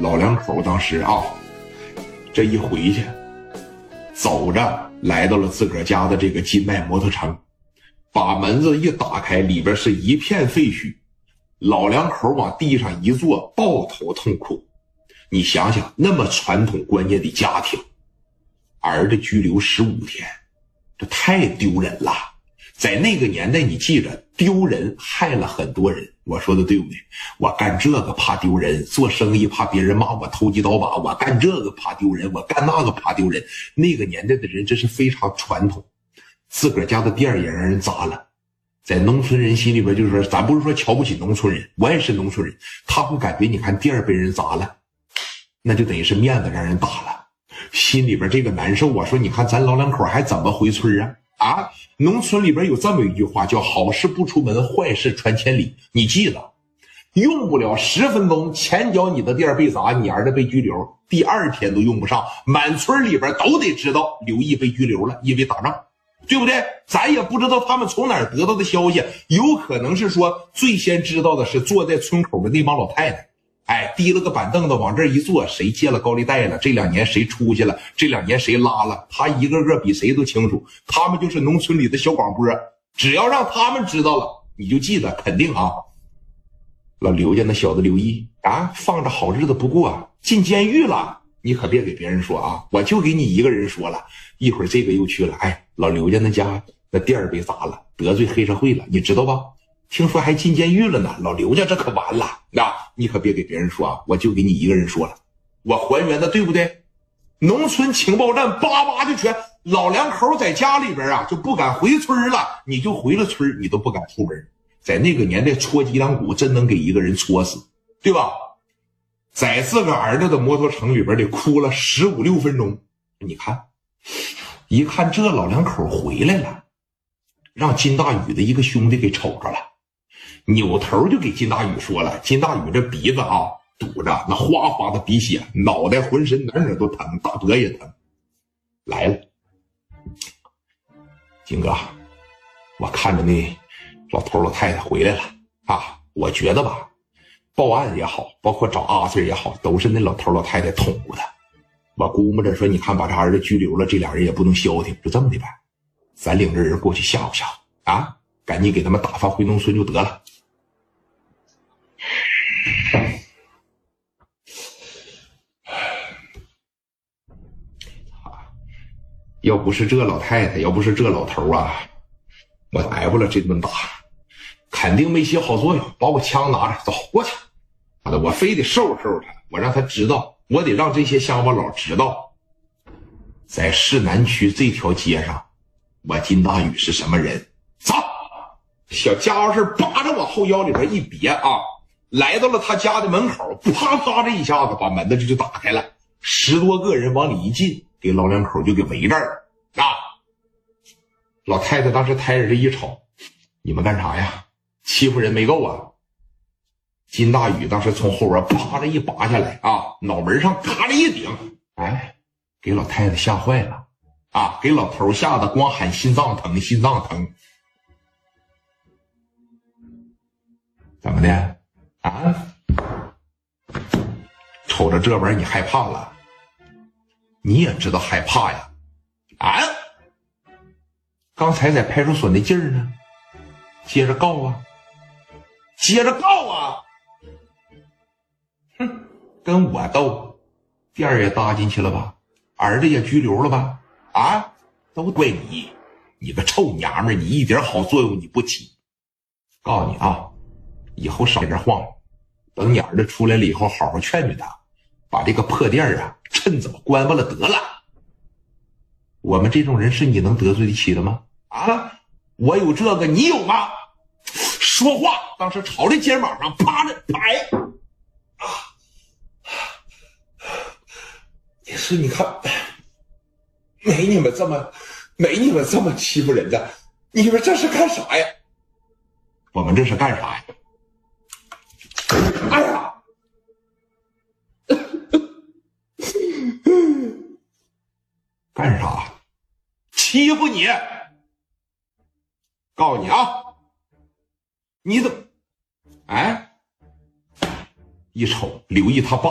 老两口当时啊，这一回去，走着来到了自个儿家的这个金麦摩托城，把门子一打开，里边是一片废墟，老两口往地上一坐，抱头痛哭。你想想，那么传统观念的家庭，儿子拘留十五天，这太丢人了。在那个年代，你记着，丢人害了很多人。我说的对不对？我干这个怕丢人，做生意怕别人骂我投机倒把；我干这个怕丢人，我干那个怕丢人。那个年代的人，这是非常传统。自个儿家的店也让人砸了，在农村人心里边，就是说，咱不是说瞧不起农村人，我也是农村人，他会感觉，你看店被人砸了，那就等于是面子让人打了，心里边这个难受。我说，你看咱老两口还怎么回村啊？啊，农村里边有这么一句话，叫“好事不出门，坏事传千里”。你记着，用不了十分钟，前脚你的店被砸，你儿子被拘留，第二天都用不上，满村里边都得知道刘毅被拘留了，因为打仗，对不对？咱也不知道他们从哪儿得到的消息，有可能是说最先知道的是坐在村口的那帮老太太。哎，提了个板凳子往这一坐，谁借了高利贷了？这两年谁出去了？这两年谁拉了？他一个个比谁都清楚。他们就是农村里的小广播，只要让他们知道了，你就记得，肯定啊。老刘家那小子刘毅啊，放着好日子不过，进监狱了。你可别给别人说啊，我就给你一个人说了。一会儿这个又去了，哎，老刘家那家那店儿被砸了，得罪黑社会了，你知道吧？听说还进监狱了呢，老刘家这可完了那！你可别给别人说啊，我就给你一个人说了，我还原的对不对？农村情报站叭叭就全，老两口在家里边啊就不敢回村了，你就回了村你都不敢出门。在那个年代戳脊梁骨真能给一个人戳死，对吧？在自个儿子的摩托城里边得哭了十五六分钟。你看，一看这老两口回来了，让金大宇的一个兄弟给瞅着了。扭头就给金大宇说了：“金大宇这鼻子啊堵着，那哗哗的鼻血，脑袋浑身哪哪都疼，大脖也疼。来了，金哥，我看着那老头老太太回来了啊！我觉得吧，报案也好，包括找阿 Sir 也好，都是那老头老太太捅咕的。我估摸着说，你看把这儿子拘留了，这俩人也不能消停，就这么的呗。咱领着人过去吓唬吓唬啊，赶紧给他们打发回农村就得了。”要不是这老太太，要不是这老头啊，我挨不了这顿打，肯定没起好作用。把我枪拿着，走过去。妈的，我非得收拾收拾他，我让他知道，我得让这些乡巴佬知道，在市南区这条街上，我金大宇是什么人。走，小家伙事扒着往后腰里边一别啊，来到了他家的门口，啪啪这一下子把门子这就打开了，十多个人往里一进。给老两口就给围这儿啊！老太太当时抬着这一瞅，你们干啥呀？欺负人没够啊！金大宇当时从后边啪的一拔下来啊，脑门上嘎的一顶，哎，给老太太吓坏了啊！给老头吓得光喊心脏疼，心脏疼。怎么的啊？瞅着这玩意儿你害怕了？你也知道害怕呀，啊！刚才在派出所那劲儿呢，接着告啊，接着告啊！哼，跟我斗，店儿也搭进去了吧，儿子也拘留了吧？啊，都怪你，你个臭娘们儿，你一点好作用你不起。告诉你啊，以后少在这晃，等你儿子出来了以后，好好劝劝他。把这个破店啊，趁早关巴了得了。我们这种人是你能得罪得起的吗？啊，我有这个，你有吗？说话，当时朝着肩膀上趴着拍。啊，也是，你看，没你们这么，没你们这么欺负人的。你们这是干啥呀？我们这是干啥呀？哎呀！干啥？欺负你！告诉你啊，你怎么？哎，一瞅刘毅他爸，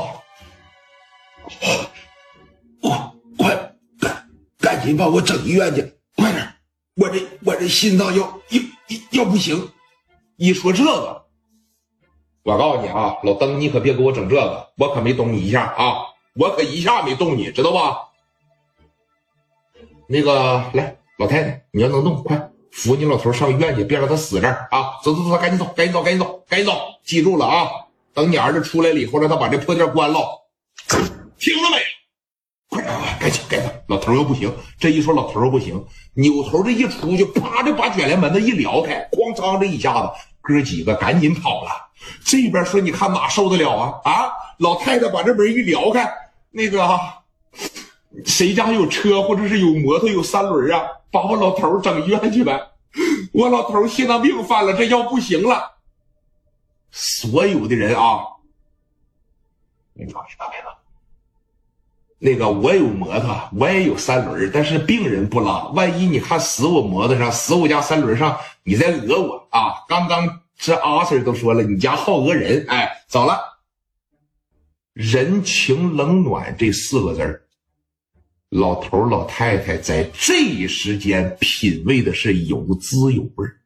我快赶赶紧把我整医院去，快点！我这我这心脏要要要不行。一说这个，我告诉你啊，老登，你可别给我整这个，我可没动你一下啊，我可一下没动你，知道吧？那个，来，老太太，你要能动，快扶你老头上医院去，别让他死这儿啊！走走走，赶紧走，赶紧走，赶紧走，赶紧走！记住了啊！等你儿子出来了以后，让他把这破店关了，听着没？快点，快，赶紧，赶紧！老头又不行，这一说老头又不行，扭头这一出去，啪就把卷帘门子一撩开，哐当这一下子，哥几个赶紧跑了。这边说，你看哪受得了啊？啊！老太太把这门一撩开，那个谁家有车或者是有摩托有三轮啊？把我老头整医院去呗！我老头心脏病犯了，这要不行了。所有的人啊，你放心，大妹子。那个我有摩托，我也有三轮，但是病人不拉。万一你看死我摩托上，死我家三轮上，你再讹我啊！刚刚这阿 Sir 都说了，你家好讹人。哎，走了。人情冷暖这四个字儿，老头老太太在这一时间品味的是有滋有味儿。